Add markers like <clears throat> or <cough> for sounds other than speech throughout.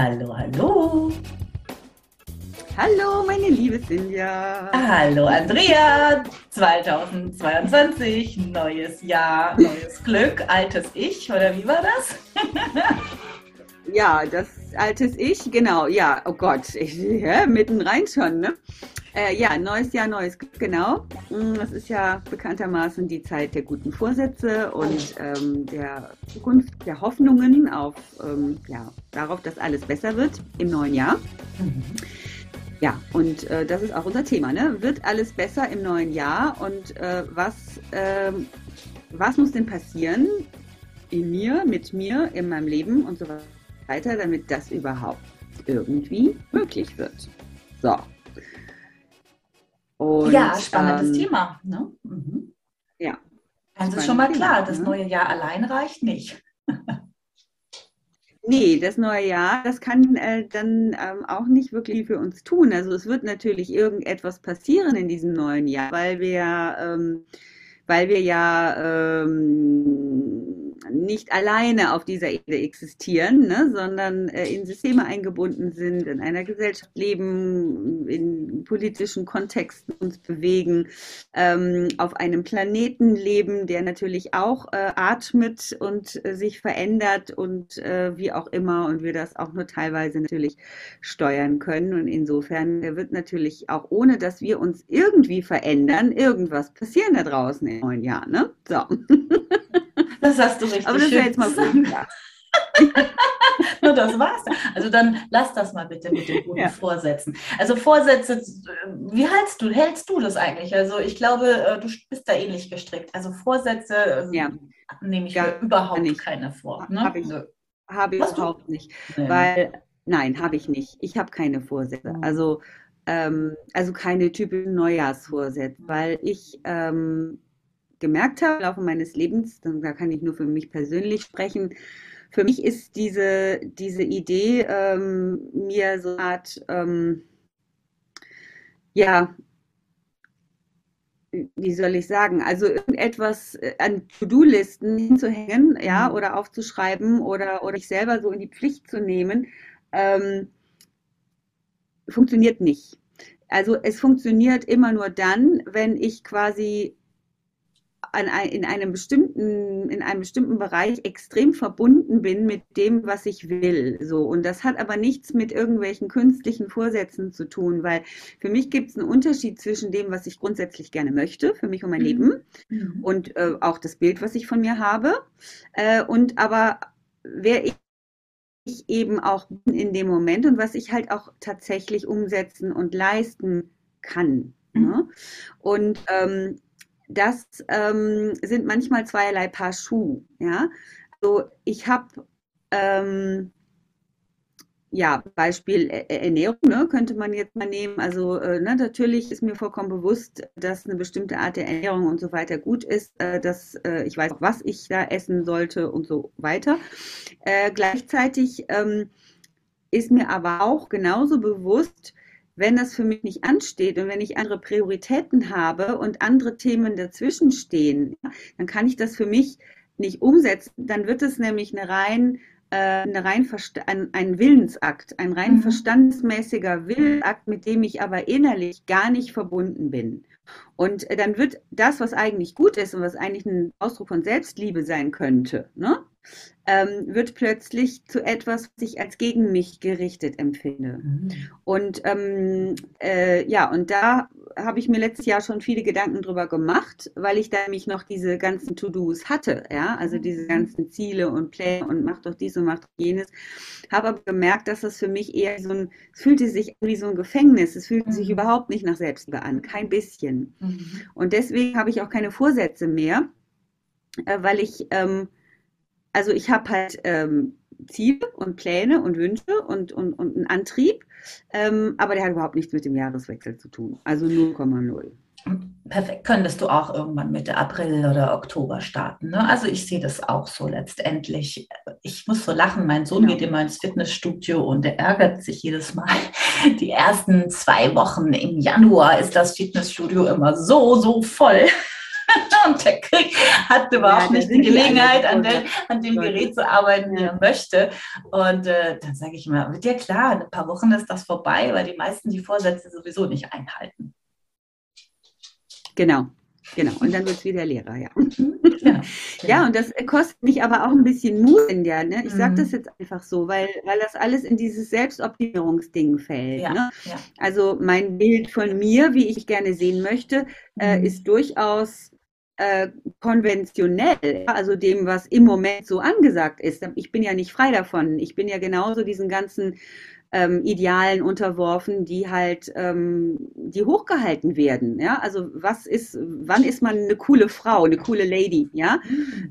Hallo, hallo. Hallo, meine liebe Silvia. Hallo, Andrea. 2022, neues Jahr, neues Glück, altes Ich, oder wie war das? <laughs> ja, das altes Ich, genau. Ja, oh Gott, ich, ja, mitten rein schon, ne? Äh, ja, neues Jahr, neues Glück, genau. Mm, das ist ja bekanntermaßen die Zeit der guten Vorsätze und ähm, der Zukunft, der Hoffnungen auf, ähm, ja, darauf, dass alles besser wird im neuen Jahr. Mhm. Ja, und äh, das ist auch unser Thema. Ne? Wird alles besser im neuen Jahr? Und äh, was, äh, was muss denn passieren in mir, mit mir, in meinem Leben und so weiter, damit das überhaupt irgendwie möglich wird? So. Und, ja, spannendes ähm, Thema. Ne? Mhm. Ja. Also ist schon mal klar, das ne? neue Jahr allein reicht nicht. <laughs> Nee, das neue Jahr, das kann äh, dann ähm, auch nicht wirklich für uns tun. Also es wird natürlich irgendetwas passieren in diesem neuen Jahr, weil wir, ähm, weil wir ja ähm, nicht alleine auf dieser Erde existieren, ne, sondern äh, in Systeme eingebunden sind, in einer Gesellschaft leben, in politischen Kontexten uns bewegen, ähm, auf einem Planeten leben, der natürlich auch äh, atmet und äh, sich verändert und äh, wie auch immer und wir das auch nur teilweise natürlich steuern können. Und insofern wird natürlich auch ohne, dass wir uns irgendwie verändern, irgendwas passieren da draußen im neuen Jahr. Ne? So. <laughs> Das hast du richtig Aber das schön jetzt mal gut. <laughs> Nur das war's. Also dann lass das mal bitte mit den guten ja. Vorsätzen. Also Vorsätze, wie hältst du, hältst du das eigentlich? Also ich glaube, äh, du bist da ähnlich gestrickt. Also Vorsätze ähm, ja. nehme ich ja, mir überhaupt nicht. keine vor. Ne? Habe ich, hab ich überhaupt du? nicht. Nee. Weil, nein, habe ich nicht. Ich habe keine Vorsätze. Mhm. Also, ähm, also keine typischen Neujahrsvorsätze, weil ich ähm, gemerkt habe im Laufe meines Lebens, da kann ich nur für mich persönlich sprechen, für mich ist diese, diese Idee, ähm, mir so eine Art, ähm, ja, wie soll ich sagen, also irgendetwas äh, an To-Do-Listen hinzuhängen, ja, mhm. oder aufzuschreiben oder, oder ich selber so in die Pflicht zu nehmen, ähm, funktioniert nicht. Also es funktioniert immer nur dann, wenn ich quasi an, in einem bestimmten, in einem bestimmten Bereich extrem verbunden bin mit dem, was ich will. So. Und das hat aber nichts mit irgendwelchen künstlichen Vorsätzen zu tun, weil für mich gibt es einen Unterschied zwischen dem, was ich grundsätzlich gerne möchte, für mich und mein mhm. Leben, mhm. und äh, auch das Bild, was ich von mir habe. Äh, und aber wer ich ich eben auch bin in dem Moment und was ich halt auch tatsächlich umsetzen und leisten kann. Mhm. Ne? Und ähm, das ähm, sind manchmal zweierlei Paar Schuh. Ja? Also ich habe ähm, ja, Beispiel Ernährung ne, könnte man jetzt mal nehmen. Also äh, ne, natürlich ist mir vollkommen bewusst, dass eine bestimmte Art der Ernährung und so weiter gut ist, äh, dass äh, ich weiß auch, was ich da essen sollte und so weiter. Äh, gleichzeitig ähm, ist mir aber auch genauso bewusst, wenn das für mich nicht ansteht und wenn ich andere Prioritäten habe und andere Themen dazwischen stehen, dann kann ich das für mich nicht umsetzen. Dann wird es nämlich eine rein äh, eine rein ein, ein Willensakt, ein rein mhm. verstandsmäßiger Willensakt, mit dem ich aber innerlich gar nicht verbunden bin. Und äh, dann wird das, was eigentlich gut ist und was eigentlich ein Ausdruck von Selbstliebe sein könnte, ne? Ähm, wird plötzlich zu etwas, was ich als gegen mich gerichtet empfinde. Mhm. Und ähm, äh, ja, und da habe ich mir letztes Jahr schon viele Gedanken drüber gemacht, weil ich da nämlich noch diese ganzen To-Dos hatte, ja, also mhm. diese ganzen Ziele und Pläne und mach doch dies und mach doch jenes. Habe aber gemerkt, dass das für mich eher so ein, es fühlte sich wie so ein Gefängnis, es fühlte mhm. sich überhaupt nicht nach Selbstliebe an, kein bisschen. Mhm. Und deswegen habe ich auch keine Vorsätze mehr, äh, weil ich ähm, also ich habe halt ähm, Ziele und Pläne und Wünsche und, und, und einen Antrieb, ähm, aber der hat überhaupt nichts mit dem Jahreswechsel zu tun. Also 0,0. Perfekt. Könntest du auch irgendwann Mitte April oder Oktober starten. Ne? Also ich sehe das auch so letztendlich. Ich muss so lachen. Mein Sohn genau. geht immer ins Fitnessstudio und der ärgert sich jedes Mal. <laughs> Die ersten zwei Wochen im Januar ist das Fitnessstudio immer so, so voll. <laughs> und der Krieg hat überhaupt ja, nicht die Gelegenheit, an, der, an, dem Gerät zu arbeiten, wie er möchte. Und äh, dann sage ich immer, wird dir klar, in ein paar Wochen ist das vorbei, weil die meisten die Vorsätze sowieso nicht einhalten. Genau. Genau, und dann wird es wieder Lehrer, ja. Mhm. ja. <laughs> Ja, und das kostet mich aber auch ein bisschen Mut in der, ne? Ich sage das mhm. jetzt einfach so, weil, weil das alles in dieses Selbstoptimierungsding fällt. Ja. Ne? Ja. Also mein Bild von mir, wie ich gerne sehen möchte, äh, mhm. ist durchaus äh, konventionell, also dem, was im Moment so angesagt ist. Ich bin ja nicht frei davon. Ich bin ja genauso diesen ganzen ähm, Idealen unterworfen, die halt, ähm, die hochgehalten werden. Ja, also was ist, wann ist man eine coole Frau, eine coole Lady? Ja,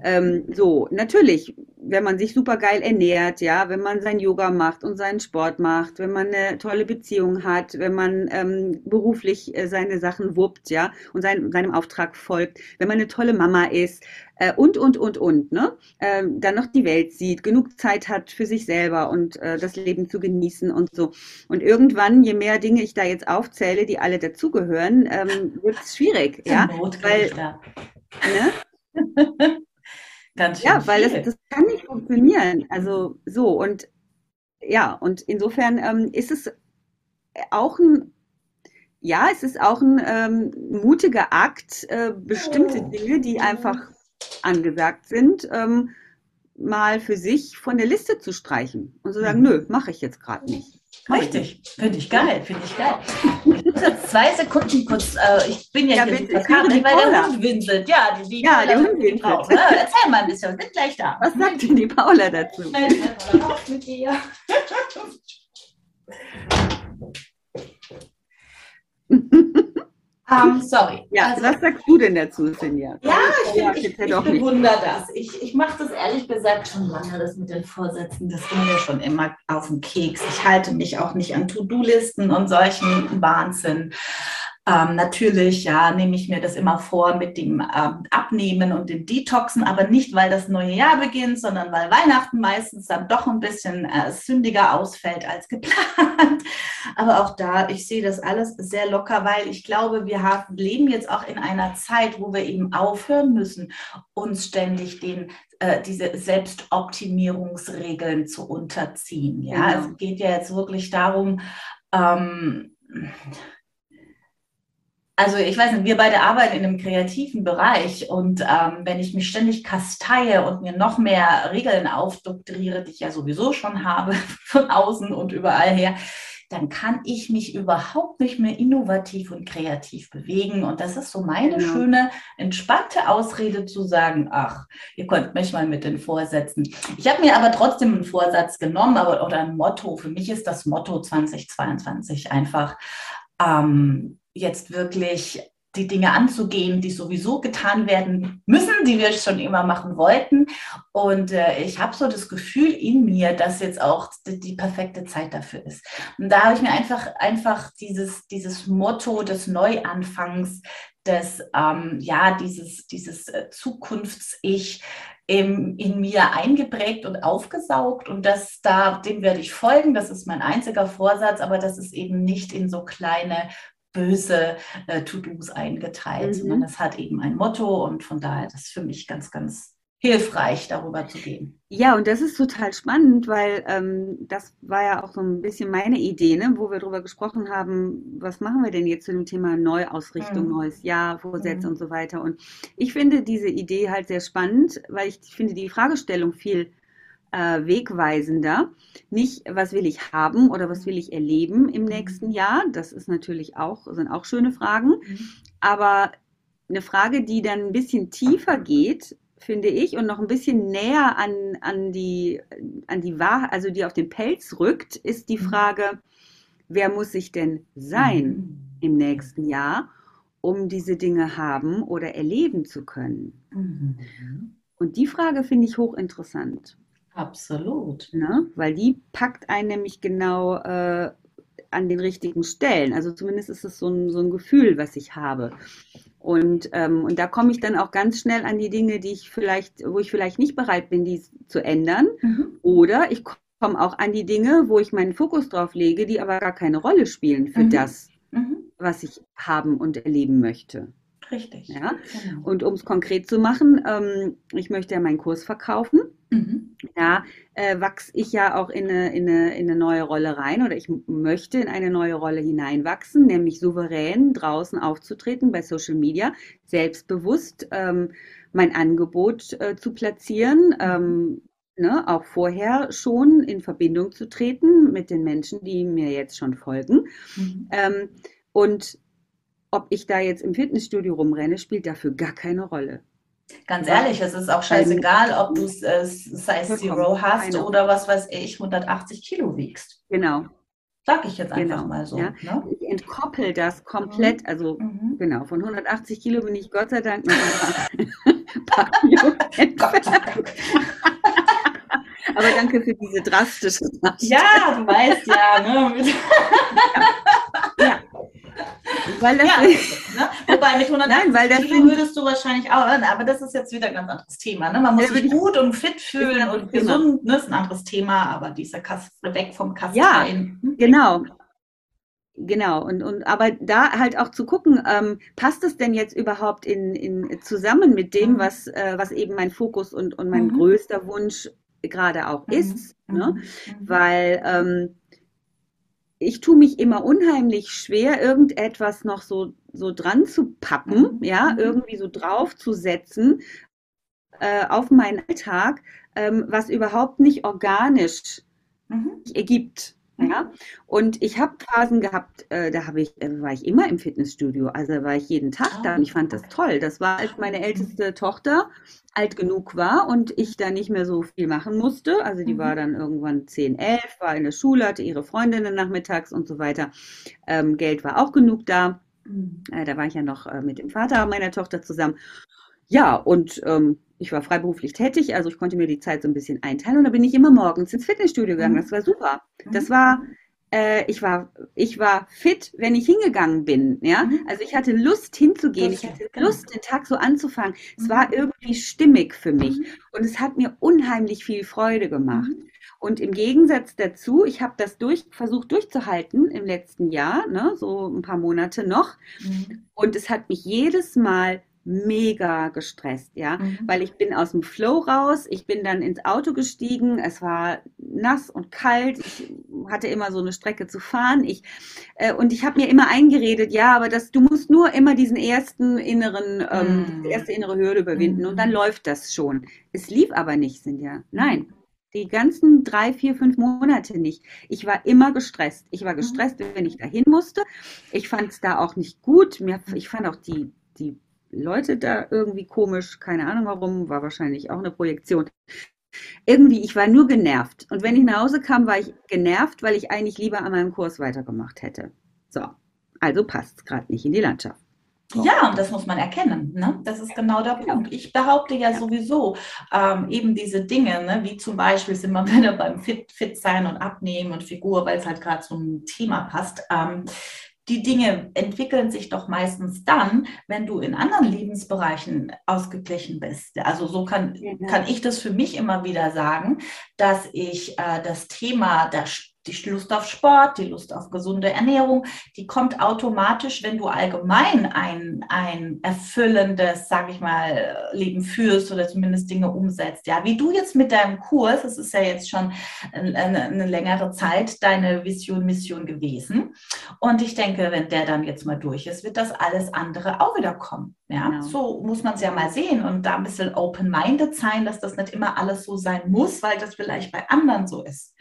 ähm, so natürlich, wenn man sich super geil ernährt, ja, wenn man sein Yoga macht und seinen Sport macht, wenn man eine tolle Beziehung hat, wenn man ähm, beruflich äh, seine Sachen wuppt, ja, und sein, seinem Auftrag folgt, wenn man eine tolle Mama ist, äh, und, und, und, und, ne? Äh, dann noch die Welt sieht, genug Zeit hat für sich selber und äh, das Leben zu genießen und so. Und irgendwann, je mehr Dinge ich da jetzt aufzähle, die alle dazugehören, ähm, wird es schwierig, ja? Weil, ne? <laughs> Ganz schön ja, weil das, das kann nicht funktionieren. Also so und ja, und insofern ähm, ist es auch ein ja, es ist auch ein ähm, mutiger Akt, äh, bestimmte Dinge, die einfach angesagt sind, ähm, mal für sich von der Liste zu streichen und zu sagen, mhm. nö, mache ich jetzt gerade nicht. Richtig, finde ich geil, finde ich geil. Ich muss jetzt zwei Sekunden kurz, äh, ich bin ja, ja hier bitte, Kamera, weil der Hund winselt. Ja, die, die ja, der Hund winselt. Drauf, ne? Erzähl mal ein bisschen, wir sind gleich da. Was sagt denn die Paula dazu? Auf mit dir. <laughs> Um, sorry. Ja, also, was sagst du denn dazu, Sinja? Ja, ich, ja, ich, ich bewundere das. Ich, ich mache das ehrlich gesagt schon lange, das mit den Vorsätzen. Das ging mir schon immer auf den Keks. Ich halte mich auch nicht an To-Do-Listen und solchen Wahnsinn. Ähm, natürlich, ja, nehme ich mir das immer vor mit dem ähm, Abnehmen und dem Detoxen, aber nicht, weil das neue Jahr beginnt, sondern weil Weihnachten meistens dann doch ein bisschen äh, sündiger ausfällt als geplant. <laughs> aber auch da, ich sehe das alles sehr locker, weil ich glaube, wir haben, leben jetzt auch in einer Zeit, wo wir eben aufhören müssen, uns ständig den äh, diese Selbstoptimierungsregeln zu unterziehen. Ja, genau. es geht ja jetzt wirklich darum, ähm, also ich weiß nicht, wir beide arbeiten in einem kreativen Bereich und ähm, wenn ich mich ständig kasteie und mir noch mehr Regeln aufdoktriere, die ich ja sowieso schon habe, <laughs> von außen und überall her, dann kann ich mich überhaupt nicht mehr innovativ und kreativ bewegen. Und das ist so meine genau. schöne, entspannte Ausrede zu sagen, ach, ihr könnt mich mal mit den Vorsätzen. Ich habe mir aber trotzdem einen Vorsatz genommen aber, oder ein Motto. Für mich ist das Motto 2022 einfach. Ähm, jetzt wirklich die Dinge anzugehen, die sowieso getan werden müssen, die wir schon immer machen wollten. Und äh, ich habe so das Gefühl in mir, dass jetzt auch die, die perfekte Zeit dafür ist. Und da habe ich mir einfach, einfach dieses, dieses Motto des Neuanfangs, des, ähm, ja, dieses, dieses äh, Zukunfts-Ich in, in mir eingeprägt und aufgesaugt und das da, dem werde ich folgen. Das ist mein einziger Vorsatz, aber das ist eben nicht in so kleine böse äh, To-Dos eingeteilt, mhm. sondern es hat eben ein Motto und von daher das ist für mich ganz, ganz hilfreich, darüber zu gehen. Ja, und das ist total spannend, weil ähm, das war ja auch so ein bisschen meine Idee, ne, wo wir darüber gesprochen haben, was machen wir denn jetzt zu dem Thema Neuausrichtung, mhm. neues Jahr, Vorsätze mhm. und so weiter. Und ich finde diese Idee halt sehr spannend, weil ich finde die Fragestellung viel äh, wegweisender. Nicht, was will ich haben oder was will ich erleben im nächsten Jahr. Das ist natürlich auch, sind auch schöne Fragen. Mhm. Aber eine Frage, die dann ein bisschen tiefer geht, finde ich, und noch ein bisschen näher an, an die, an die Wahrheit, also die auf den Pelz rückt, ist die mhm. Frage, wer muss ich denn sein mhm. im nächsten Jahr, um diese Dinge haben oder erleben zu können? Mhm. Und die Frage finde ich hochinteressant. Absolut. Ne? Weil die packt einen nämlich genau äh, an den richtigen Stellen. Also zumindest ist es so ein, so ein Gefühl, was ich habe. Und, ähm, und da komme ich dann auch ganz schnell an die Dinge, die ich vielleicht, wo ich vielleicht nicht bereit bin, die zu ändern. Mhm. Oder ich komme auch an die Dinge, wo ich meinen Fokus drauf lege, die aber gar keine Rolle spielen für mhm. das, mhm. was ich haben und erleben möchte. Richtig. Ja? Genau. Und um es konkret zu machen, ähm, ich möchte ja meinen Kurs verkaufen. Mhm. Da äh, wachse ich ja auch in eine, in, eine, in eine neue Rolle rein oder ich möchte in eine neue Rolle hineinwachsen, nämlich souverän draußen aufzutreten bei Social Media, selbstbewusst ähm, mein Angebot äh, zu platzieren. Ähm, Ne, auch vorher schon in Verbindung zu treten mit den Menschen, die mir jetzt schon folgen. Mhm. Ähm, und ob ich da jetzt im Fitnessstudio rumrenne, spielt dafür gar keine Rolle. Ganz ehrlich, es ist auch scheißegal, ob du äh, Size Zero hast eine. oder was weiß ich, 180 Kilo wiegst. Genau. Sag ich jetzt einfach genau. mal so. Ja. Ne? Ich entkoppel das komplett, mhm. also mhm. genau, von 180 Kilo bin ich Gott sei Dank noch ein paar, <laughs> <laughs> <laughs> Aber danke für diese drastische Nachricht. Ja, du weißt ja. Ne? ja. Weil das ja, ne? Wobei mit 180 Nein, weil das Kilo würdest du wahrscheinlich auch, aber das ist jetzt wieder ein ganz anderes Thema. Ne? Man muss ja, sich gut und fit fühlen und gesund, ne? ist ein anderes Thema, aber dieser Kass, weg vom Kasten. Ja, hm? genau. Genau, und, und aber da halt auch zu gucken, ähm, passt es denn jetzt überhaupt in, in zusammen mit dem, mhm. was, äh, was eben mein Fokus und, und mein mhm. größter Wunsch gerade auch mhm. ist. Ne? Mhm. Weil ähm, ich tue mich immer unheimlich schwer, irgendetwas noch so, so dran zu pappen, mhm. ja, mhm. irgendwie so draufzusetzen äh, auf meinen Alltag, ähm, was überhaupt nicht organisch mhm. ergibt. Ja? Und ich habe Phasen gehabt, äh, da ich, äh, war ich immer im Fitnessstudio. Also war ich jeden Tag da und ich fand das toll. Das war, als meine älteste Tochter alt genug war und ich da nicht mehr so viel machen musste. Also die mhm. war dann irgendwann 10, 11, war in der Schule, hatte ihre Freundinnen nachmittags und so weiter. Ähm, Geld war auch genug da. Mhm. Äh, da war ich ja noch äh, mit dem Vater meiner Tochter zusammen. Ja, und ähm, ich war freiberuflich tätig, also ich konnte mir die Zeit so ein bisschen einteilen und da bin ich immer morgens ins Fitnessstudio gegangen. Mhm. Das war super. Das mhm. war, äh, ich war, ich war fit, wenn ich hingegangen bin. Ja, mhm. also ich hatte Lust hinzugehen. Ich hatte genau. Lust, den Tag so anzufangen. Es war irgendwie stimmig für mich und es hat mir unheimlich viel Freude gemacht. Und im Gegensatz dazu, ich habe das durch, versucht durchzuhalten im letzten Jahr, ne, so ein paar Monate noch. Und es hat mich jedes Mal mega gestresst, ja, mhm. weil ich bin aus dem Flow raus, ich bin dann ins Auto gestiegen, es war nass und kalt, ich hatte immer so eine Strecke zu fahren, ich äh, und ich habe mir immer eingeredet, ja, aber das, du musst nur immer diesen ersten inneren, ähm, mhm. erste innere Hürde überwinden mhm. und dann mhm. läuft das schon. Es lief aber nicht, Sinja, nein. Die ganzen drei, vier, fünf Monate nicht. Ich war immer gestresst. Ich war mhm. gestresst, wenn ich dahin musste. Ich fand es da auch nicht gut. Mir, ich fand auch die, die Leute da irgendwie komisch, keine Ahnung warum, war wahrscheinlich auch eine Projektion. Irgendwie, ich war nur genervt. Und wenn ich nach Hause kam, war ich genervt, weil ich eigentlich lieber an meinem Kurs weitergemacht hätte. So, also passt es gerade nicht in die Landschaft. So. Ja, und das muss man erkennen. Ne? Das ist genau der genau. Punkt. Ich behaupte ja, ja. sowieso ähm, eben diese Dinge, ne? wie zum Beispiel sind wir <laughs> wieder beim Fit, Fit sein und Abnehmen und Figur, weil es halt gerade zum Thema passt. Ähm, die Dinge entwickeln sich doch meistens dann, wenn du in anderen Lebensbereichen ausgeglichen bist. Also so kann, kann ich das für mich immer wieder sagen, dass ich äh, das Thema der die Lust auf Sport, die Lust auf gesunde Ernährung, die kommt automatisch, wenn du allgemein ein, ein erfüllendes, sage ich mal, Leben führst oder zumindest Dinge umsetzt. Ja, wie du jetzt mit deinem Kurs, das ist ja jetzt schon eine, eine längere Zeit deine Vision, Mission gewesen. Und ich denke, wenn der dann jetzt mal durch ist, wird das alles andere auch wieder kommen. Ja, genau. so muss man es ja mal sehen und da ein bisschen open-minded sein, dass das nicht immer alles so sein muss, weil das vielleicht bei anderen so ist.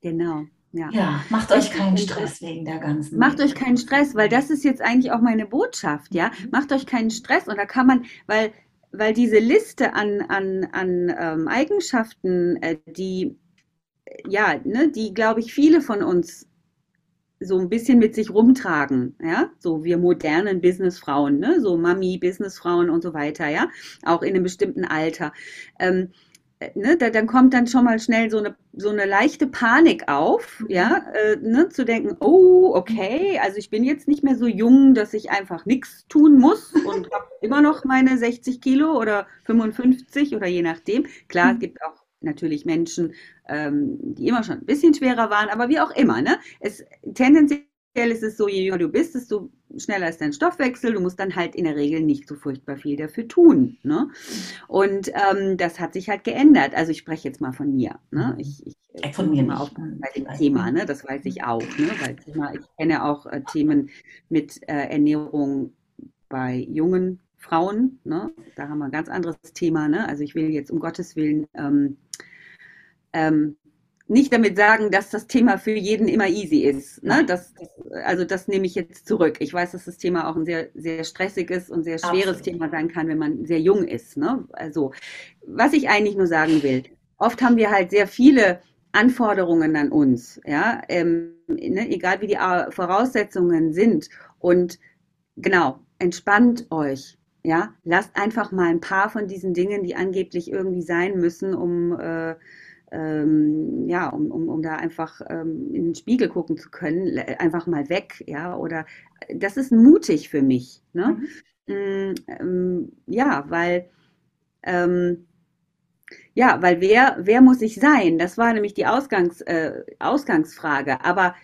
Genau. Ja. ja, macht euch keinen Stress wegen der ganzen. Macht euch keinen Stress, weil das ist jetzt eigentlich auch meine Botschaft, ja. Mhm. Macht euch keinen Stress und da kann man, weil, weil diese Liste an, an, an ähm, Eigenschaften, äh, die, ja, ne, die, glaube ich, viele von uns so ein bisschen mit sich rumtragen, ja, so wir modernen Businessfrauen, ne, so Mami, Businessfrauen und so weiter, ja, auch in einem bestimmten Alter. Ähm, ne, da, dann kommt dann schon mal schnell so eine, so eine leichte Panik auf, mhm. ja, äh, ne, zu denken, oh, okay, also ich bin jetzt nicht mehr so jung, dass ich einfach nichts tun muss <laughs> und habe immer noch meine 60 Kilo oder 55 oder je nachdem. Klar, es mhm. gibt auch natürlich Menschen, ähm, die immer schon ein bisschen schwerer waren, aber wie auch immer, ne? Es tendenziell ist es so, je jünger du bist, desto schneller ist dein Stoffwechsel. Du musst dann halt in der Regel nicht so furchtbar viel dafür tun. Ne? Und ähm, das hat sich halt geändert. Also ich spreche jetzt mal von mir. Ne? Mhm. Ich, ich äh, von mir mal auf bei dem Thema, ne? das weiß ich auch. Ne? Weil ich, ich kenne auch äh, Themen mit äh, Ernährung bei jungen Frauen. Ne? Da haben wir ein ganz anderes Thema. Ne? Also ich will jetzt um Gottes Willen ähm, ähm, nicht damit sagen, dass das Thema für jeden immer easy ist. Ne? Das, also das nehme ich jetzt zurück. Ich weiß, dass das Thema auch ein sehr, sehr stressiges und sehr schweres Absolut. Thema sein kann, wenn man sehr jung ist. Ne? Also, was ich eigentlich nur sagen will, oft haben wir halt sehr viele Anforderungen an uns, ja, ähm, ne? egal wie die Voraussetzungen sind. Und genau, entspannt euch. Ja, lasst einfach mal ein paar von diesen Dingen, die angeblich irgendwie sein müssen, um äh, ähm, ja, um, um, um da einfach ähm, in den Spiegel gucken zu können, einfach mal weg, ja, oder das ist mutig für mich, ne? Mhm. Mm, ähm, ja, weil, ähm, ja, weil wer, wer muss ich sein? Das war nämlich die Ausgangs, äh, Ausgangsfrage, aber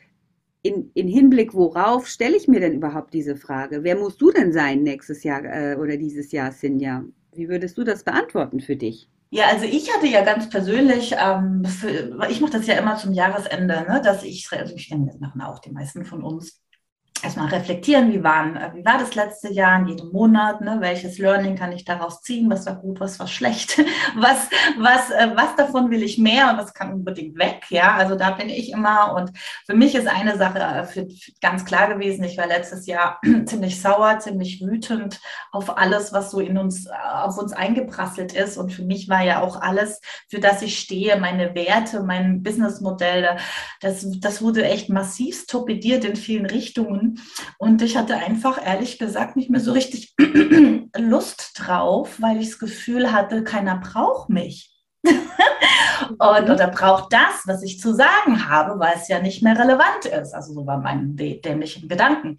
in, in Hinblick worauf stelle ich mir denn überhaupt diese Frage? Wer musst du denn sein nächstes Jahr äh, oder dieses Jahr, Sinja? Wie würdest du das beantworten für dich? Ja, also ich hatte ja ganz persönlich, ähm, für, ich mache das ja immer zum Jahresende, ne, dass ich, also ich denke, das machen auch die meisten von uns, erstmal reflektieren, wie, waren, äh, wie war das letzte Jahr in jedem Monat, ne? welches Learning kann ich daraus ziehen, was war gut, was war schlecht, <laughs> was, was, äh, was davon will ich mehr? Und was kann unbedingt weg, ja, also da bin ich immer. Und für mich ist eine Sache äh, für, für ganz klar gewesen, ich war letztes Jahr <clears throat> ziemlich sauer, ziemlich wütend auf alles, was so in uns, auf uns eingeprasselt ist. Und für mich war ja auch alles, für das ich stehe, meine Werte, mein Businessmodell, das, das wurde echt massiv torpediert in vielen Richtungen und ich hatte einfach, ehrlich gesagt, nicht mehr so richtig <clears throat> Lust drauf, weil ich das Gefühl hatte, keiner braucht mich. <laughs> und, oder braucht das, was ich zu sagen habe, weil es ja nicht mehr relevant ist. Also so war mein dämlichen Gedanken.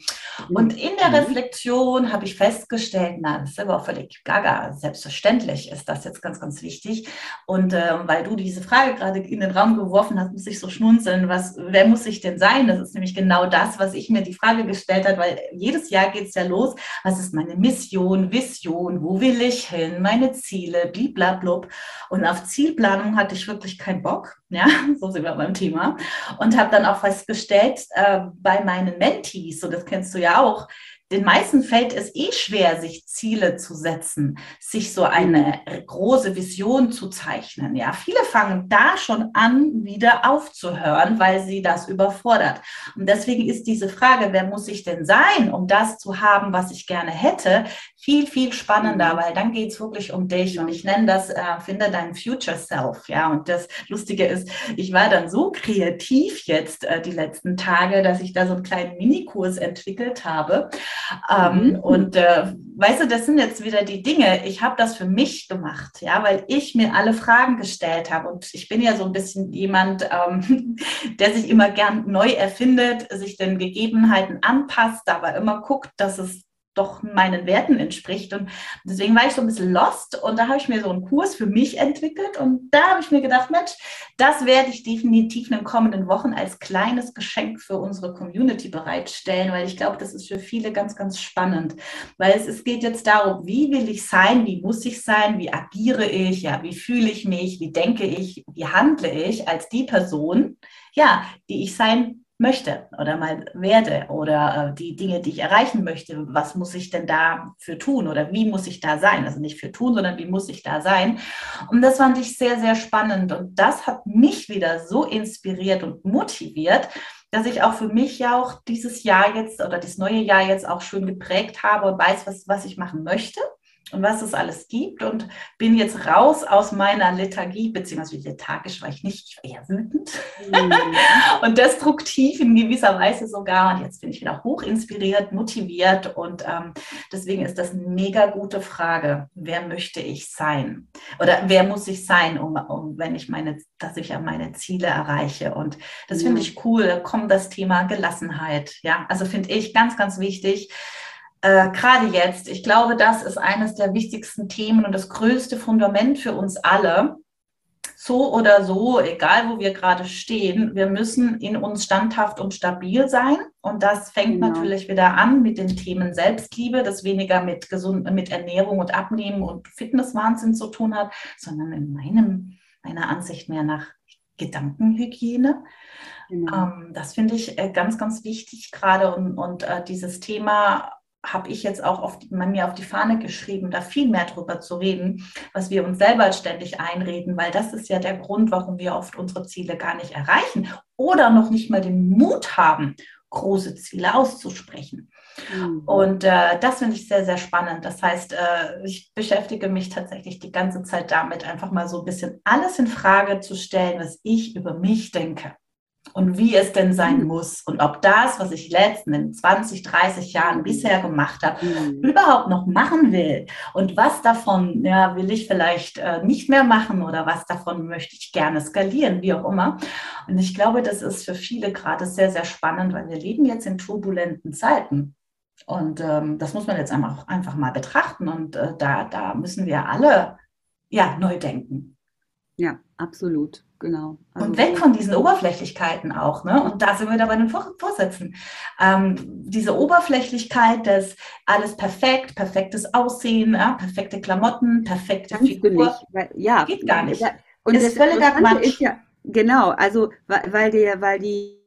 Und in der mhm. Reflexion habe ich festgestellt, na, das ist aber auch völlig gaga. Selbstverständlich ist das jetzt ganz, ganz wichtig. Und äh, weil du diese Frage gerade in den Raum geworfen hast, muss ich so schmunzeln, was, wer muss ich denn sein? Das ist nämlich genau das, was ich mir die Frage gestellt habe, weil jedes Jahr geht es ja los. Was ist meine Mission, Vision? Wo will ich hin? Meine Ziele, bliblablub. Und auf Zielplanung hatte ich wirklich keinen Bock. Ja, <laughs> so sind wir beim Thema. Und habe dann auch festgestellt, äh, bei meinen Mentees, so das kennst du ja auch, den meisten fällt es eh schwer, sich Ziele zu setzen, sich so eine große Vision zu zeichnen. Ja, viele fangen da schon an, wieder aufzuhören, weil sie das überfordert. Und deswegen ist diese Frage, wer muss ich denn sein, um das zu haben, was ich gerne hätte, viel, viel spannender, mhm. weil dann geht es wirklich um dich. Und ich nenne das, äh, finde dein Future Self. Ja, und das Lustige ist, ich war dann so kreativ jetzt äh, die letzten Tage, dass ich da so einen kleinen Minikurs entwickelt habe ähm, mhm. Und äh, weißt du, das sind jetzt wieder die Dinge. Ich habe das für mich gemacht, ja, weil ich mir alle Fragen gestellt habe. Und ich bin ja so ein bisschen jemand, ähm, <laughs> der sich immer gern neu erfindet, sich den Gegebenheiten anpasst, aber immer guckt, dass es doch meinen Werten entspricht. Und deswegen war ich so ein bisschen lost und da habe ich mir so einen Kurs für mich entwickelt und da habe ich mir gedacht, Mensch, das werde ich definitiv in den kommenden Wochen als kleines Geschenk für unsere Community bereitstellen, weil ich glaube, das ist für viele ganz, ganz spannend, weil es, es geht jetzt darum, wie will ich sein, wie muss ich sein, wie agiere ich, ja, wie fühle ich mich, wie denke ich, wie handle ich als die Person, ja, die ich sein möchte oder mal werde oder äh, die Dinge, die ich erreichen möchte, was muss ich denn da für tun oder wie muss ich da sein? Also nicht für tun, sondern wie muss ich da sein? Und das fand ich sehr, sehr spannend und das hat mich wieder so inspiriert und motiviert, dass ich auch für mich ja auch dieses Jahr jetzt oder das neue Jahr jetzt auch schön geprägt habe und weiß, was, was ich machen möchte und was es alles gibt und bin jetzt raus aus meiner Lethargie, beziehungsweise lethargisch war ich nicht, ich war eher wütend mhm. <laughs> und destruktiv in gewisser Weise sogar. Und jetzt bin ich wieder hoch inspiriert, motiviert und ähm, deswegen ist das eine mega gute Frage. Wer möchte ich sein? Oder wer muss ich sein, um, um wenn ich meine, dass ich ja meine Ziele erreiche? Und das mhm. finde ich cool. Da kommt das Thema Gelassenheit. Ja, also finde ich ganz, ganz wichtig äh, gerade jetzt, ich glaube, das ist eines der wichtigsten Themen und das größte Fundament für uns alle. So oder so, egal wo wir gerade stehen, wir müssen in uns standhaft und stabil sein. Und das fängt genau. natürlich wieder an mit den Themen Selbstliebe, das weniger mit, gesund, mit Ernährung und Abnehmen und Fitnesswahnsinn zu tun hat, sondern in meinem, meiner Ansicht mehr nach Gedankenhygiene. Genau. Ähm, das finde ich äh, ganz, ganz wichtig gerade und, und äh, dieses Thema habe ich jetzt auch auf die, mir auf die Fahne geschrieben, da viel mehr drüber zu reden, was wir uns selber ständig einreden, weil das ist ja der Grund, warum wir oft unsere Ziele gar nicht erreichen oder noch nicht mal den Mut haben, große Ziele auszusprechen. Mhm. Und äh, das finde ich sehr, sehr spannend. Das heißt, äh, ich beschäftige mich tatsächlich die ganze Zeit damit, einfach mal so ein bisschen alles in Frage zu stellen, was ich über mich denke und wie es denn sein mhm. muss und ob das, was ich letzten in 20, 30 Jahren bisher gemacht habe, mhm. überhaupt noch machen will und was davon ja, will ich vielleicht äh, nicht mehr machen oder was davon möchte ich gerne skalieren, wie auch immer. Und ich glaube, das ist für viele gerade sehr, sehr spannend, weil wir leben jetzt in turbulenten Zeiten. Und ähm, das muss man jetzt einfach, einfach mal betrachten und äh, da, da müssen wir alle ja, neu denken. Ja, absolut genau. Also und weg von diesen Oberflächlichkeiten auch. Ne? Und da sind wir da bei den Vorsätzen. Ähm, diese Oberflächlichkeit, das alles perfekt, perfektes Aussehen, ja, perfekte Klamotten, perfekte Kannst Figur. Nicht, weil, ja, geht gar nicht. Und ist das völliger Quatsch. Ist ja, genau, also weil, weil, der, weil die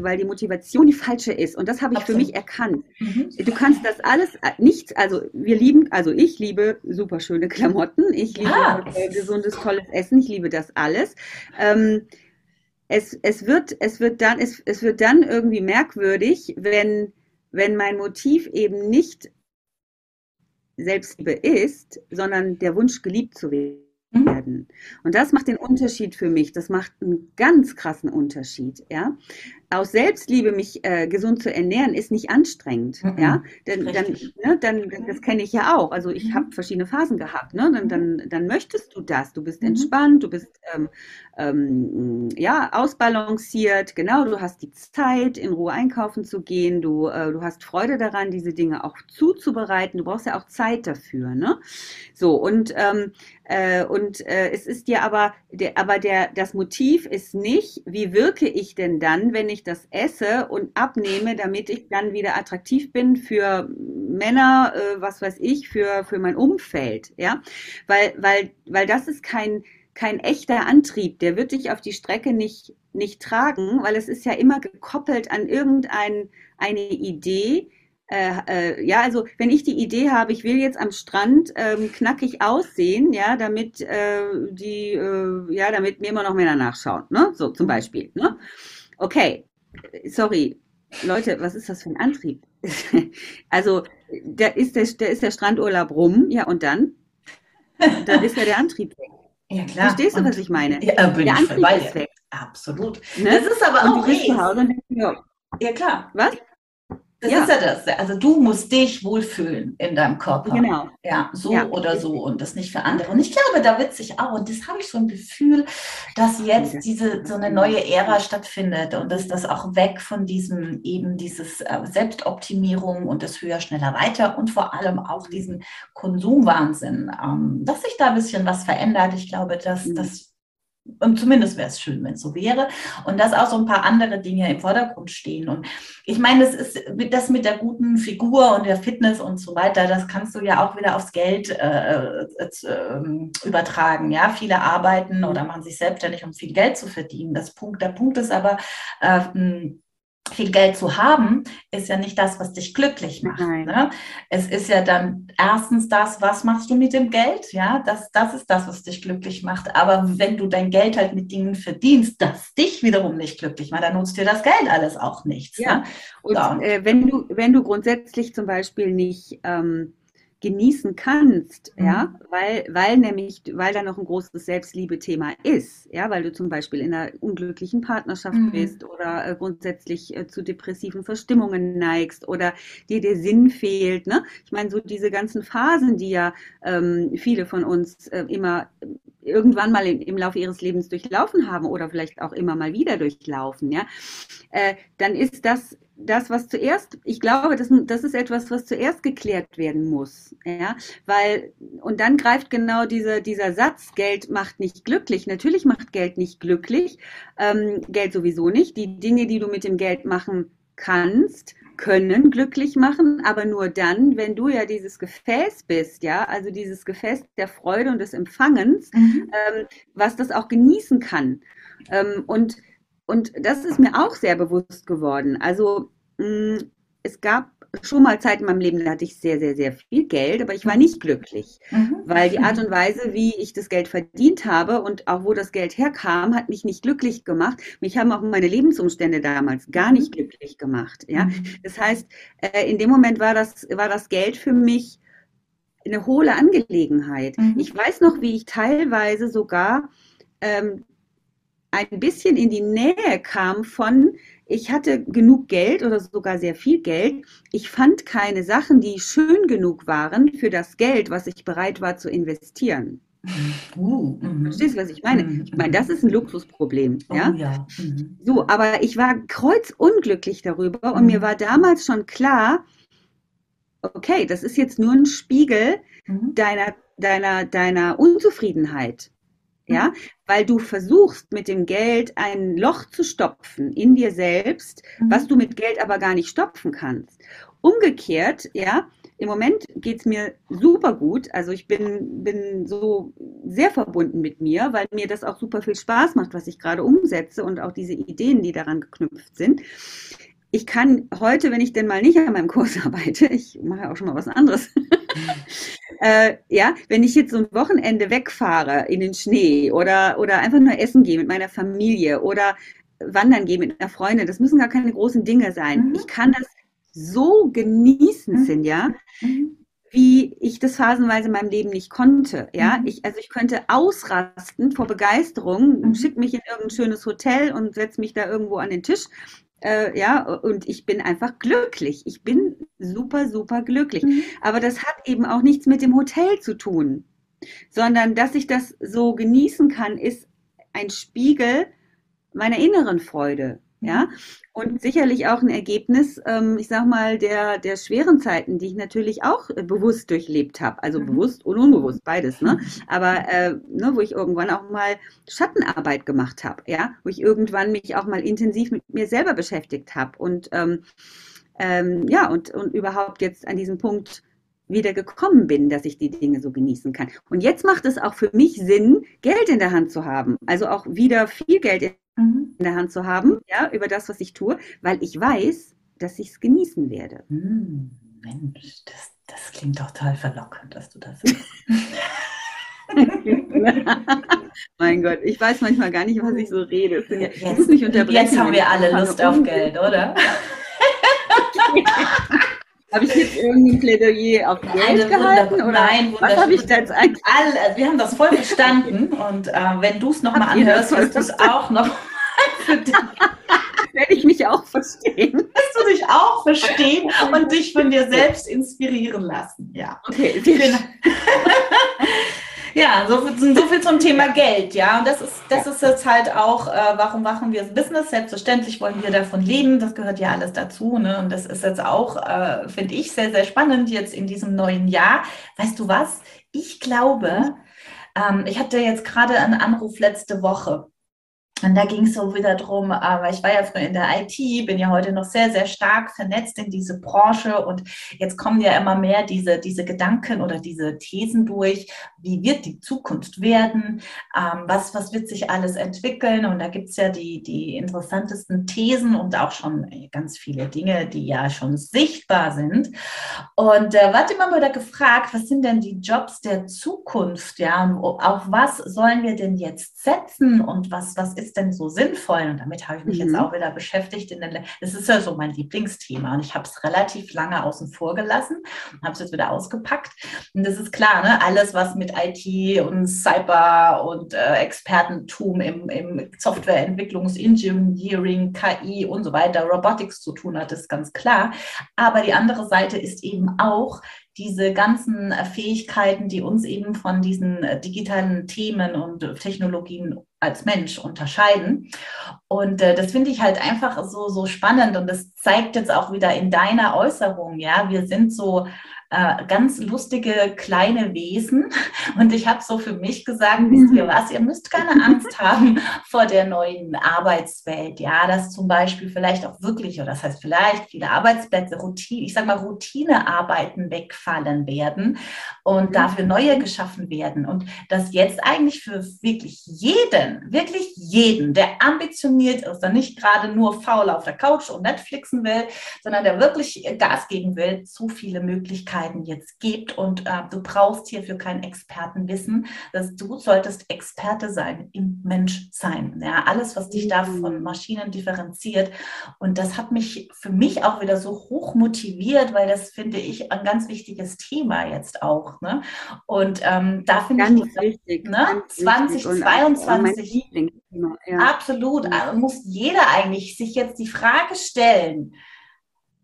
weil die Motivation die falsche ist. Und das habe ich Absolut. für mich erkannt. Mhm. Du kannst das alles äh, nicht, also wir lieben, also ich liebe super schöne Klamotten, ich liebe ja. gesundes, tolles Essen, ich liebe das alles. Ähm, es, es, wird, es, wird dann, es, es wird dann irgendwie merkwürdig, wenn, wenn mein Motiv eben nicht Selbstliebe ist, sondern der Wunsch, geliebt zu werden. Mhm. werden. Und das macht den Unterschied für mich. Das macht einen ganz krassen Unterschied. Ja? Aus Selbstliebe mich äh, gesund zu ernähren, ist nicht anstrengend. Mhm. Ja? Denn, dann, ne, dann, das kenne ich ja auch. Also ich mhm. habe verschiedene Phasen gehabt. Ne? Dann, dann, dann möchtest du das. Du bist mhm. entspannt, du bist ähm, ähm, ja, ausbalanciert. Genau, du hast die Zeit, in Ruhe einkaufen zu gehen. Du, äh, du hast Freude daran, diese Dinge auch zuzubereiten. Du brauchst ja auch Zeit dafür. Ne? So, und ähm, äh, und äh, es ist ja aber, der, aber der, das Motiv ist nicht, wie wirke ich denn dann, wenn ich das esse und abnehme, damit ich dann wieder attraktiv bin für Männer, äh, was weiß ich, für, für mein Umfeld, ja, weil, weil, weil das ist kein, kein echter Antrieb, der wird dich auf die Strecke nicht, nicht tragen, weil es ist ja immer gekoppelt an irgendeine Idee, äh, äh, ja, also wenn ich die Idee habe, ich will jetzt am Strand ähm, knackig aussehen, ja, damit äh, die, äh, ja, damit mir immer noch Männer nachschauen, ne? So zum Beispiel. Ne? Okay, sorry, Leute, was ist das für ein Antrieb? <laughs> also da ist der, da ist der Strandurlaub rum, ja, und dann? Dann ist ja der Antrieb weg. <laughs> Ja, klar. Verstehst du, was ich meine? Ja, bin der Antrieb ist weg. Absolut. Ne? Das ist aber und auch du bist zu Hause und denkst, ja, ja, klar. Was? Das ja. ist ja das. Also du musst dich wohlfühlen in deinem Körper. Genau. Ja, so ja. oder so und das nicht für andere. Und ich glaube, da wird sich auch, und das habe ich so ein Gefühl, dass jetzt diese so eine neue Ära stattfindet und dass das auch weg von diesem eben dieses äh, Selbstoptimierung und das höher, schneller, weiter und vor allem auch diesen Konsumwahnsinn, ähm, dass sich da ein bisschen was verändert. Ich glaube, dass mhm. das und zumindest wäre es schön, wenn es so wäre. Und dass auch so ein paar andere Dinge im Vordergrund stehen. Und ich meine, das ist das mit der guten Figur und der Fitness und so weiter, das kannst du ja auch wieder aufs Geld äh, äh, übertragen. Ja, viele arbeiten oder machen sich selbstständig, um viel Geld zu verdienen. Das Punkt, der Punkt ist aber, äh, viel Geld zu haben, ist ja nicht das, was dich glücklich macht. Ne? Es ist ja dann erstens das, was machst du mit dem Geld? Ja, das, das ist das, was dich glücklich macht. Aber wenn du dein Geld halt mit Dingen verdienst, das dich wiederum nicht glücklich macht, dann nutzt dir das Geld alles auch nichts. Ja. Ne? Und so. äh, wenn du, wenn du grundsätzlich zum Beispiel nicht ähm, genießen kannst, mhm. ja, weil, weil nämlich, weil da noch ein großes Selbstliebe-Thema ist, ja, weil du zum Beispiel in einer unglücklichen Partnerschaft mhm. bist oder äh, grundsätzlich äh, zu depressiven Verstimmungen neigst oder dir der Sinn fehlt, ne? Ich meine, so diese ganzen Phasen, die ja ähm, viele von uns äh, immer irgendwann mal im, Laufe ihres Lebens durchlaufen haben oder vielleicht auch immer mal wieder durchlaufen, ja, äh, dann ist das das, was zuerst, ich glaube, das, das ist etwas, was zuerst geklärt werden muss. Ja? Weil, und dann greift genau dieser, dieser Satz, Geld macht nicht glücklich. Natürlich macht Geld nicht glücklich. Ähm, Geld sowieso nicht. Die Dinge, die du mit dem Geld machen kannst, können glücklich machen, aber nur dann, wenn du ja dieses Gefäß bist, ja, also dieses Gefäß der Freude und des Empfangens, mhm. ähm, was das auch genießen kann. Ähm, und und das ist mir auch sehr bewusst geworden. Also mh, mm, es gab schon mal Zeiten in meinem Leben, da hatte ich sehr, sehr, sehr viel Geld, aber ich war nicht glücklich, mhm. weil die Art <laughs> und Weise, wie ich das Geld verdient habe und auch wo das Geld herkam, hat mich nicht glücklich gemacht. Mich haben auch meine Lebensumstände damals gar nicht mhm. glücklich gemacht. Ja, mhm. das heißt, äh, in dem Moment war das war das Geld für mich eine hohle Angelegenheit. Mhm. Ich weiß noch, wie ich teilweise sogar ähm, ein bisschen in die Nähe kam von, ich hatte genug Geld oder sogar sehr viel Geld. Ich fand keine Sachen, die schön genug waren für das Geld, was ich bereit war zu investieren. Uh. Verstehst du, was ich meine? Mhm. Ich meine, das ist ein Luxusproblem. Oh, ja? ja. Mhm. So, aber ich war kreuzunglücklich darüber und mir war damals schon klar, okay, das ist jetzt nur ein Spiegel deiner, deiner, deiner Unzufriedenheit. Ja, mhm. weil du versuchst mit dem Geld ein Loch zu stopfen in dir selbst, mhm. was du mit Geld aber gar nicht stopfen kannst. Umgekehrt, ja, im Moment geht es mir super gut. Also ich bin, bin so sehr verbunden mit mir, weil mir das auch super viel Spaß macht, was ich gerade umsetze und auch diese Ideen, die daran geknüpft sind ich kann heute, wenn ich denn mal nicht an meinem Kurs arbeite, ich mache auch schon mal was anderes, <laughs> äh, ja, wenn ich jetzt so ein Wochenende wegfahre in den Schnee oder, oder einfach nur essen gehe mit meiner Familie oder wandern gehe mit einer Freundin, das müssen gar keine großen Dinge sein. Mhm. Ich kann das so genießen, mhm. Sinja, mhm. wie ich das phasenweise in meinem Leben nicht konnte. Ja, mhm. ich, also ich könnte ausrasten vor Begeisterung, mhm. schick mich in irgendein schönes Hotel und setze mich da irgendwo an den Tisch äh, ja, und ich bin einfach glücklich. Ich bin super, super glücklich. Mhm. Aber das hat eben auch nichts mit dem Hotel zu tun, sondern dass ich das so genießen kann, ist ein Spiegel meiner inneren Freude. Ja, und sicherlich auch ein Ergebnis, ähm, ich sag mal, der, der schweren Zeiten, die ich natürlich auch äh, bewusst durchlebt habe. Also mhm. bewusst und unbewusst, beides, ne? Aber äh, ne, wo ich irgendwann auch mal Schattenarbeit gemacht habe, ja, wo ich irgendwann mich auch mal intensiv mit mir selber beschäftigt habe und ähm, ähm, ja, und, und überhaupt jetzt an diesem Punkt wieder gekommen bin, dass ich die Dinge so genießen kann. Und jetzt macht es auch für mich Sinn, Geld in der Hand zu haben. Also auch wieder viel Geld in mhm. in der Hand zu haben, ja, über das, was ich tue, weil ich weiß, dass ich es genießen werde. Mhm. Mensch, das, das klingt total verlockend, dass du das <laughs> mein Gott, ich weiß manchmal gar nicht, was ich so rede. Jetzt, mich jetzt haben wir alle Lust auf Geld, oder? <laughs> Habe ich jetzt irgendwie ein Plädoyer auf Geld gehalten? Oder nein, was habe ich da jetzt eigentlich? All, also wir haben das voll verstanden und äh, wenn du es nochmal anhörst, wirst du es auch noch <laughs> für dich. werde ich mich auch verstehen. Wirst du dich auch verstehen und dich von dir selbst inspirieren lassen. Ja. Okay. Genau. <laughs> <laughs> Ja, so, so, viel zum Thema Geld, ja. Und das ist, das ist jetzt halt auch, äh, warum machen wir das Business? Selbstverständlich wollen wir davon leben, das gehört ja alles dazu. Ne? Und das ist jetzt auch, äh, finde ich, sehr, sehr spannend jetzt in diesem neuen Jahr. Weißt du was? Ich glaube, ähm, ich hatte jetzt gerade einen Anruf letzte Woche und da ging es so wieder drum, aber ich war ja früher in der IT, bin ja heute noch sehr, sehr stark vernetzt in diese Branche und jetzt kommen ja immer mehr diese, diese Gedanken oder diese Thesen durch, wie wird die Zukunft werden, ähm, was, was wird sich alles entwickeln? Und da gibt es ja die, die interessantesten Thesen und auch schon ganz viele Dinge, die ja schon sichtbar sind. Und äh, warte mal wieder gefragt, was sind denn die Jobs der Zukunft, ja, und auf was sollen wir denn jetzt setzen? Und was, was ist ist denn so sinnvoll? Und damit habe ich mich mhm. jetzt auch wieder beschäftigt. das ist ja so mein Lieblingsthema und ich habe es relativ lange außen vor gelassen und habe es jetzt wieder ausgepackt. Und das ist klar, ne? alles, was mit IT und Cyber und äh, Expertentum im, im Softwareentwicklungs-, Engineering, KI und so weiter, Robotics zu tun hat, ist ganz klar. Aber die andere Seite ist eben auch diese ganzen äh, Fähigkeiten, die uns eben von diesen äh, digitalen Themen und Technologien als Mensch unterscheiden. Und äh, das finde ich halt einfach so, so spannend und das zeigt jetzt auch wieder in deiner Äußerung, ja, wir sind so äh, ganz lustige kleine Wesen. <laughs> Und ich habe so für mich gesagt, wisst ihr was, ihr müsst keine Angst <laughs> haben vor der neuen Arbeitswelt. Ja, dass zum Beispiel vielleicht auch wirklich, oder das heißt vielleicht viele Arbeitsplätze, Routine, ich sage mal Routinearbeiten wegfallen werden und mhm. dafür neue geschaffen werden. Und dass jetzt eigentlich für wirklich jeden, wirklich jeden, der ambitioniert ist, der nicht gerade nur faul auf der Couch und Netflixen will, sondern der wirklich Gas geben will, zu viele Möglichkeiten Möglichkeiten jetzt gibt und äh, du brauchst hierfür kein Expertenwissen, dass du solltest Experte sein im Menschsein. Ja, alles, was dich da von mhm. Maschinen differenziert. Und das hat mich für mich auch wieder so hoch motiviert, weil das finde ich ein ganz wichtiges Thema jetzt auch. Ne? Und ähm, da finde ich wichtig, ne? 2022 ja. absolut ja. muss jeder eigentlich sich jetzt die Frage stellen,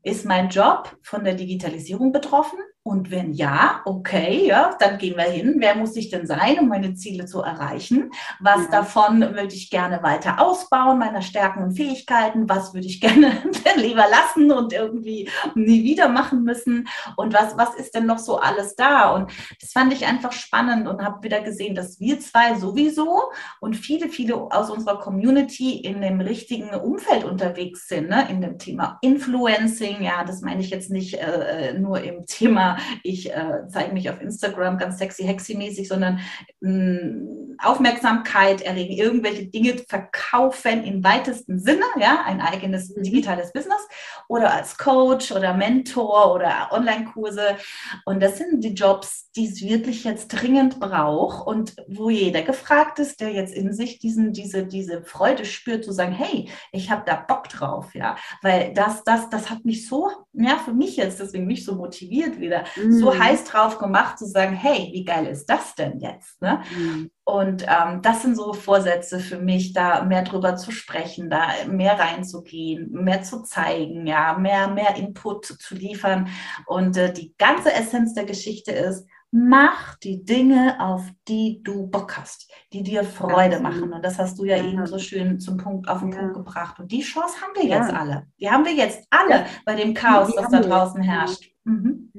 ist mein Job von der Digitalisierung betroffen? Und wenn ja, okay, ja, dann gehen wir hin. Wer muss ich denn sein, um meine Ziele zu erreichen? Was ja. davon würde ich gerne weiter ausbauen, meiner Stärken und Fähigkeiten? Was würde ich <laughs> gerne lieber lassen und irgendwie nie wieder machen müssen? Und was, was ist denn noch so alles da? Und das fand ich einfach spannend und habe wieder gesehen, dass wir zwei sowieso und viele, viele aus unserer Community in dem richtigen Umfeld unterwegs sind, ne? in dem Thema Influencing. Ja, das meine ich jetzt nicht äh, äh nur im Thema ich äh, zeige mich auf Instagram ganz sexy, hexy-mäßig, sondern mh, mm, Aufmerksamkeit erregen, irgendwelche Dinge verkaufen im weitesten Sinne, ja, ein eigenes mhm. digitales Business oder als Coach oder Mentor oder Online-Kurse. Und das sind die Jobs, die es wirklich jetzt dringend braucht und wo jeder gefragt ist, der jetzt in sich diesen, diese, diese Freude spürt, zu sagen, hey, ich habe da Bock drauf, ja, weil das, das, das hat mich so, ja, für mich jetzt deswegen mich so motiviert wieder, mhm. so heiß drauf gemacht zu sagen, hey, wie geil ist das denn jetzt? Ne? Mhm. Und ähm, das sind so Vorsätze für mich, da mehr drüber zu sprechen, da mehr reinzugehen, mehr zu zeigen, ja, mehr, mehr Input zu liefern. Und äh, die ganze Essenz der Geschichte ist, mach die Dinge, auf die du Bock hast, die dir Freude machen. Und das hast du ja, ja, eben so schön zum Punkt auf den ja. Punkt gebracht. Und die Chance haben wir ja. jetzt alle. Die haben wir jetzt alle bei dem Chaos, das da draußen herrscht. Mhm.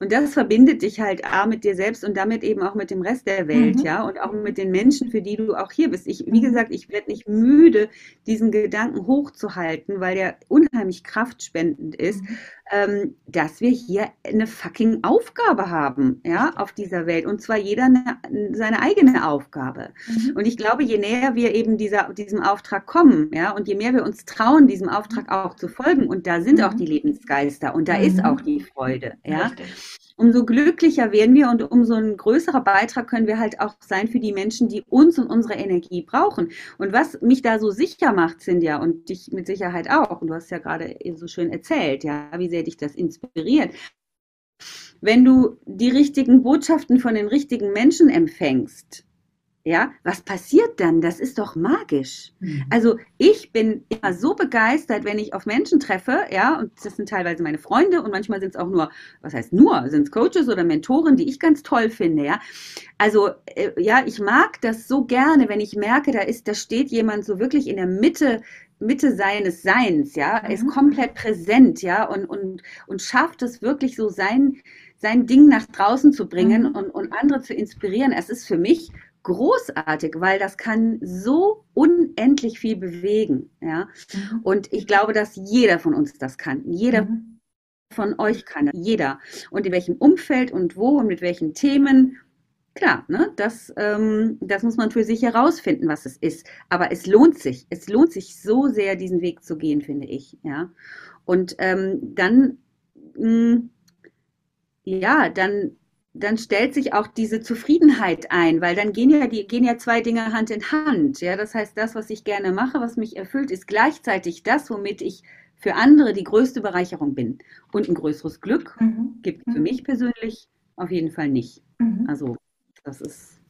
Und das verbindet dich halt A mit dir selbst und damit eben auch mit dem Rest der Welt, mhm. ja, und auch mit den Menschen, für die du auch hier bist. Ich, wie mhm. gesagt, ich werde nicht müde, diesen Gedanken hochzuhalten, weil der unheimlich kraftspendend ist, mhm. ähm, dass wir hier eine fucking Aufgabe haben, ja, auf dieser Welt. Und zwar jeder eine, seine eigene Aufgabe. Mhm. Und ich glaube, je näher wir eben dieser, diesem Auftrag kommen, ja, und je mehr wir uns trauen, diesem Auftrag auch zu folgen, und da sind auch die Lebensgeister und da ist auch die Freude. Ja? Umso glücklicher werden wir und umso ein größerer Beitrag können wir halt auch sein für die Menschen, die uns und unsere Energie brauchen. Und was mich da so sicher macht, Cynthia, und dich mit Sicherheit auch, und du hast ja gerade so schön erzählt, ja, wie sehr dich das inspiriert. Wenn du die richtigen Botschaften von den richtigen Menschen empfängst, ja, was passiert dann? Das ist doch magisch. Mhm. Also ich bin immer so begeistert, wenn ich auf Menschen treffe, ja, und das sind teilweise meine Freunde und manchmal sind es auch nur, was heißt nur, sind es Coaches oder Mentoren, die ich ganz toll finde, ja. Also äh, ja, ich mag das so gerne, wenn ich merke, da ist, da steht jemand so wirklich in der Mitte Mitte seines Seins, ja, mhm. ist komplett präsent, ja, und, und, und schafft es wirklich so sein, sein Ding nach draußen zu bringen mhm. und, und andere zu inspirieren. Es ist für mich großartig, weil das kann so unendlich viel bewegen. Ja? Mhm. Und ich glaube, dass jeder von uns das kann. Jeder mhm. von euch kann das. Jeder. Und in welchem Umfeld und wo und mit welchen Themen. Klar, ne, das, ähm, das muss man für sich herausfinden, was es ist. Aber es lohnt sich. Es lohnt sich so sehr, diesen Weg zu gehen, finde ich. Ja? Und ähm, dann, mh, mm, ja, dann dann stellt sich auch diese Zufriedenheit ein, weil dann gehen ja die gehen ja zwei Dinge Hand in Hand. Ja, das heißt, das, was ich gerne mache, was mich erfüllt, ist gleichzeitig das, womit ich für andere die größte Bereicherung bin. Und ein größeres Glück mhm. gibt es für mhm. mich persönlich auf jeden Fall nicht. Mhm. Also das ist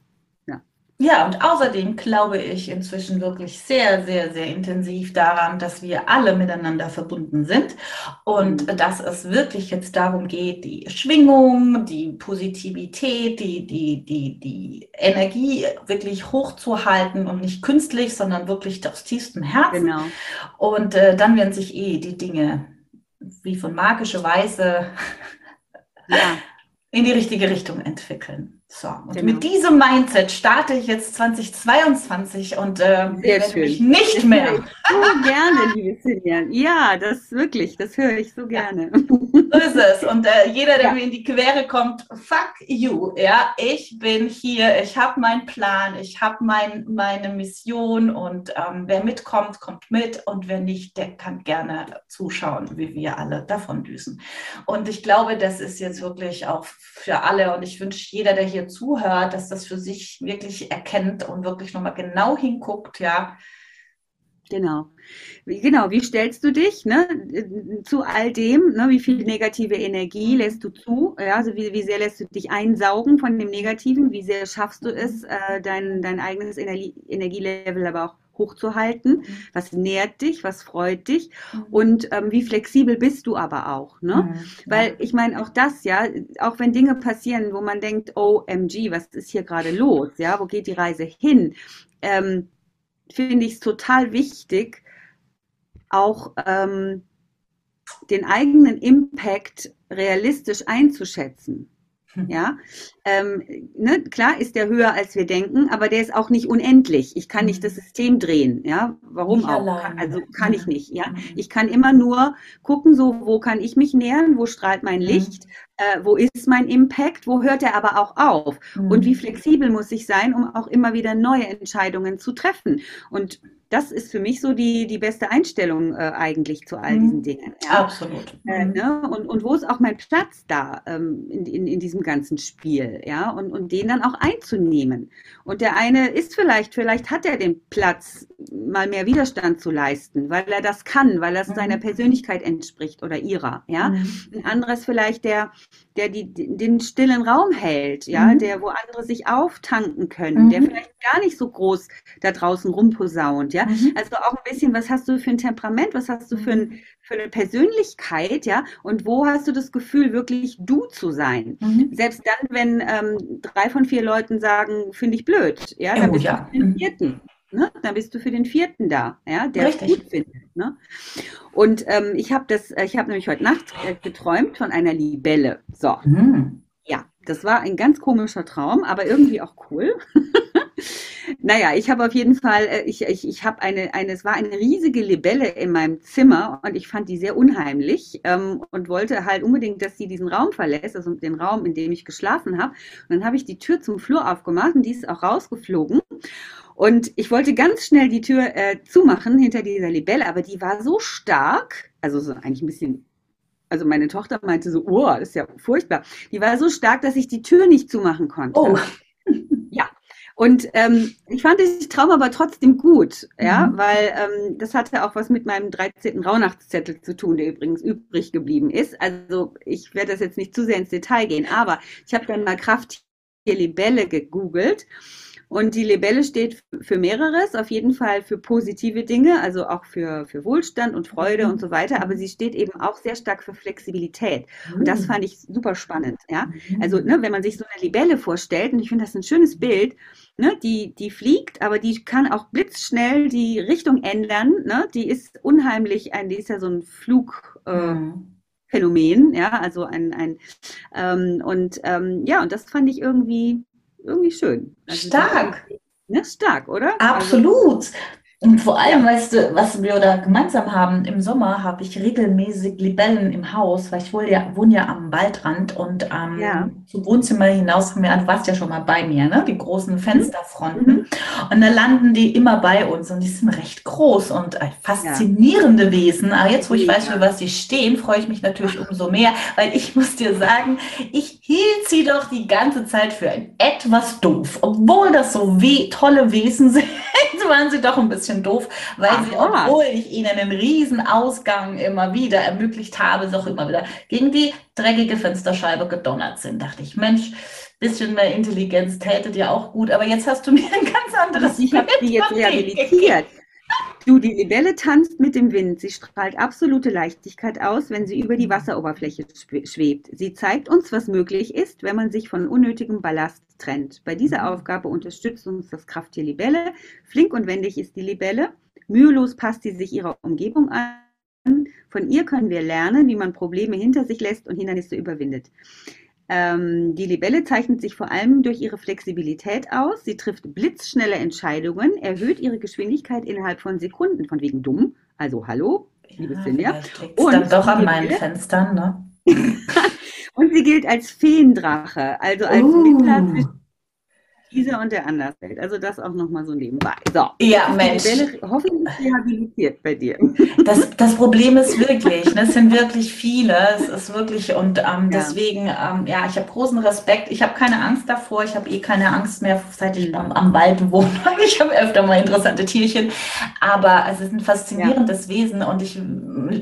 ja, und außerdem glaube ich inzwischen wirklich sehr, sehr, sehr intensiv daran, dass wir alle miteinander verbunden sind und mhm. dass es wirklich jetzt darum geht, die Schwingung, die Positivität, die, die, die, die Energie wirklich hochzuhalten und nicht künstlich, sondern wirklich aus tiefstem Herzen. Genau. Und äh, dann werden sich eh die Dinge wie von magischer Weise ja. <laughs> in die richtige Richtung entwickeln. So, und genau. mit diesem Mindset starte ich jetzt 2022 und äh, werde mich nicht das mehr. so gerne, liebe Siljan. Ja, das wirklich, das höre ich so gerne. Ja. So ist es. Und äh, jeder, der ja. mir in die Quere kommt, fuck you. Ja, ich bin hier, ich habe meinen Plan, ich habe mein, meine Mission und ähm, wer mitkommt, kommt mit und wer nicht, der kann gerne zuschauen, wie wir alle davon düsen. Und ich glaube, das ist jetzt wirklich auch für alle und ich wünsche jeder, der hier zuhört, dass das für sich wirklich erkennt und wirklich nochmal genau hinguckt, ja. Genau. Genau, wie stellst du dich ne, zu all dem? Ne, wie viel negative Energie lässt du zu? Ja, also wie, wie sehr lässt du dich einsaugen von dem Negativen? Wie sehr schaffst du es, äh, dein, dein eigenes Energie, Energielevel aber auch hochzuhalten. Mhm. Was nährt dich, was freut dich mhm. und ähm, wie flexibel bist du aber auch. Ne? Mhm. Weil ich meine, auch das, ja, auch wenn Dinge passieren, wo man denkt, OMG, was ist hier gerade los? Ja, wo geht die Reise hin? Ähm, Finde ich es total wichtig, auch ähm, den eigenen Impact realistisch einzuschätzen. <laughs> Ja, ähm, ne, klar ist der höher als wir denken, aber der ist auch nicht unendlich. Ich kann nicht das hm. System drehen. Ja, warum nicht auch? Alleine. Also kann ich nicht. Ja, hm. ich kann immer nur gucken, so wo kann ich mich nähern, wo strahlt mein Licht, äh, wo ist mein Impact, wo hört er aber auch auf und wie flexibel muss ich sein, um auch immer wieder neue Entscheidungen zu treffen. Und das ist für mich so die, die beste Einstellung äh, eigentlich zu all diesen mhm. Dingen. Ja. Absolut. Äh, mhm. ne? und, und wo ist auch mein Platz da ähm, in, in, in diesem ganzen Spiel? Ja, und, und den dann auch einzunehmen. Und der eine ist vielleicht, vielleicht hat er den Platz, mal mehr Widerstand zu leisten, weil er das kann, weil das mhm. seiner Persönlichkeit entspricht oder ihrer. Ja, mhm. ein anderes vielleicht, der, der die, den stillen Raum hält, ja, mhm. der, wo andere sich auftanken können, der vielleicht gar nicht so groß da draußen rumposaunt, ja, Mhm. Also auch ein bisschen, was hast du für ein Temperament, was hast du für, ein, mhm. Für eine Persönlichkeit, ja, und wo hast du das Gefühl, wirklich du zu sein? Mhm. Selbst dann, wenn ähm, drei von vier Leuten sagen, finde ich blöd, ja, dann oh, bist ja. du für den mhm. vierten. Ne? Dann bist du für den vierten da, ja, der es gut findet. Ne? Und ähm, ich habe das, äh, ich habe nämlich heute Nacht äh, geträumt von einer Libelle. So. Mhm. Ja, das war ein ganz komischer Traum, aber irgendwie auch cool. <laughs> Naja, ich habe auf jeden Fall, äh, ich, ich, ich habe eine, eine, es war eine riesige Libelle in meinem Zimmer und ich fand die sehr unheimlich ähm, und wollte halt unbedingt, dass sie diesen Raum verlässt, also den Raum, in dem ich geschlafen habe. Und dann habe ich die Tür zum Flur aufgemacht und die ist auch rausgeflogen. Und ich wollte ganz schnell die Tür äh, zumachen hinter dieser Libelle, aber die war so stark, also so eigentlich ein bisschen also meine Tochter meinte so, oh, das ist ja furchtbar. Die war so stark, dass ich die Tür nicht zumachen konnte. Oh. <laughs> Und ähm, ich fand den Traum aber trotzdem gut, ja, mhm. weil ähm, das hatte auch was mit meinem 13. Rauhnachtszettel zu tun, der übrigens übrig geblieben ist. Also ich werde das jetzt nicht zu sehr ins Detail gehen, aber ich habe dann mal Kraft Libelle gegoogelt Und die Libelle steht für mehreres, auf jeden Fall für positive Dinge, also auch für, für Wohlstand und Freude und so weiter. Aber sie steht eben auch sehr stark für Flexibilität. Und das fand ich super spannend. Ja? Also, ne, wenn man sich so eine Libelle vorstellt, und ich finde das ein schönes Bild, ne, die, die fliegt, aber die kann auch blitzschnell die Richtung ändern. Ne? Die ist unheimlich, ein, die ist ja so ein Flug. Äh, Phänomen, ja, also ein, ein ähm, und ähm, ja, und das fand ich irgendwie irgendwie schön. Also stark. Ne, stark, oder? Absolut. Also, und vor allem, weißt du, was wir da gemeinsam haben, im Sommer habe ich regelmäßig Libellen im Haus, weil ich wohne ja, wohne ja am Waldrand und ähm, ja. zum Wohnzimmer hinaus haben wir, du warst ja schon mal bei mir, ne? die großen Fensterfronten. Mhm. Und da landen die immer bei uns und die sind recht groß und äh, faszinierende ja. Wesen. Aber jetzt, wo ich weiß, für was sie stehen, freue ich mich natürlich umso mehr, weil ich muss dir sagen, ich hielt sie doch die ganze Zeit für etwas doof. Obwohl das so weh, tolle Wesen <laughs> sind, waren sie doch ein bisschen bisschen doof, weil Ach, sie, obwohl ich ihnen einen riesen Ausgang immer wieder ermöglicht habe, doch immer wieder gegen die dreckige Fensterscheibe gedonnert sind. Dachte ich, Mensch, bisschen mehr Intelligenz täte dir auch gut, aber jetzt hast du mir ein ganz anderes Ich habe sie jetzt rehabilitiert. Du, die Libelle tanzt mit dem Wind. Sie strahlt absolute Leichtigkeit aus, wenn sie über die Wasseroberfläche schwebt. Sie zeigt uns, was möglich ist, wenn man sich von unnötigem Ballast trennt. Bei dieser mhm. Aufgabe unterstützt uns das Krafttier Libelle. Flink und wendig ist die Libelle. Mühelos passt sie sich ihrer Umgebung an. Von ihr können wir lernen, wie man Probleme hinter sich lässt und Hindernisse überwindet. Ähm, die Libelle zeichnet sich vor allem durch ihre Flexibilität aus. Sie trifft blitzschnelle Entscheidungen, erhöht ihre Geschwindigkeit innerhalb von Sekunden, von wegen dumm. Also hallo, liebe ja, Sinja. Und dann doch an meinen Fenstern, ne? <laughs> und sie gilt als Feendrache, also als uh. Mittler zwischen dieser und der Anderswelt. Also das auch nochmal so nebenbei. So. Ja, Mensch. Welle hoffentlich rehabilitiert bei dir. Das, das Problem ist wirklich, ne, es sind wirklich viele. Es ist wirklich, und ähm, ja. deswegen, ähm, ja, ich habe großen Respekt. Ich habe keine Angst davor. Ich habe eh keine Angst mehr, seit ich am, am Wald wohne. <laughs> Ich habe öfter mal interessante Tierchen. Aber es ist ein faszinierendes ja. Wesen und ich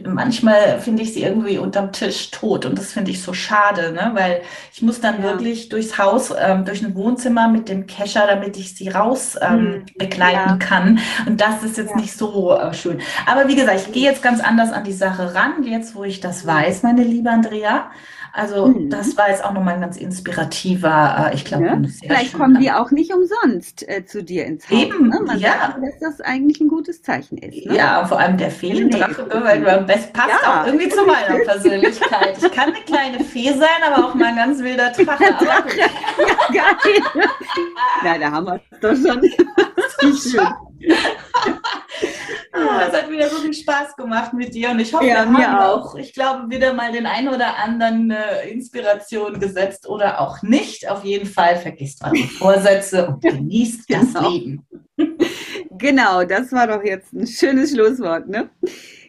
manchmal finde ich sie irgendwie unterm Tisch tot. Und das finde ich so schade, ne? weil ich muss dann ja. wirklich durchs Haus, ähm, durch ein Wohnzimmer mit dem Kescher, damit ich sie raus ähm, hm, begleiten ja. kann. Und das ist jetzt ja. nicht so äh, schön. Aber wie gesagt, ich gehe jetzt ganz anders an die Sache ran, jetzt wo ich das weiß, meine liebe Andrea. Also mhm. das war jetzt auch nochmal ein ganz inspirativer, äh, ich glaube, ja. Vielleicht kommen die auch nicht umsonst äh, zu dir ins Haus. Eben, ne? Man ja. sagt, dass das eigentlich ein gutes Zeichen ist. Ne? Ja, vor allem der Feendrache, weil du am besten passt ja. auch irgendwie zu meiner <laughs> Persönlichkeit. Ich kann eine kleine Fee sein, aber auch mal ein ganz wilder <laughs> Drache. Drache. ja, geil. <laughs> Na, da haben wir es doch schon. schön. <laughs> Ah, es hat wieder so viel Spaß gemacht mit dir und ich hoffe, ja, wir haben auch, ich glaube, wieder mal den ein oder anderen äh, Inspiration gesetzt oder auch nicht. Auf jeden Fall vergisst eure Vorsätze und genießt genau. das Leben. <laughs> genau, das war doch jetzt ein schönes Schlusswort, ne?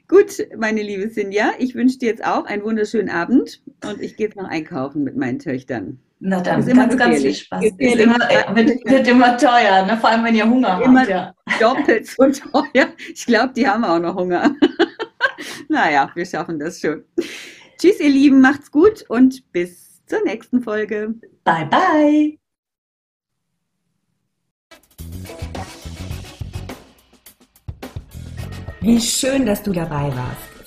Gut, meine liebe Sinja, ich wünsche dir jetzt auch einen wunderschönen Abend und ich gehe jetzt noch einkaufen mit meinen Töchtern. Na dann, ist ganz, ganz viel Spaß. Ist immer, wird, wird, immer teuer, ne? vor allem wenn ihr Hunger immer habt. Ja. Doppelt so teuer. Ich glaube, die haben auch noch Hunger. <laughs> naja, wir schaffen das schon. Tschüss, ihr Lieben, macht's gut und bis zur nächsten Folge. Bye, bye. Wie schön, dass du dabei warst.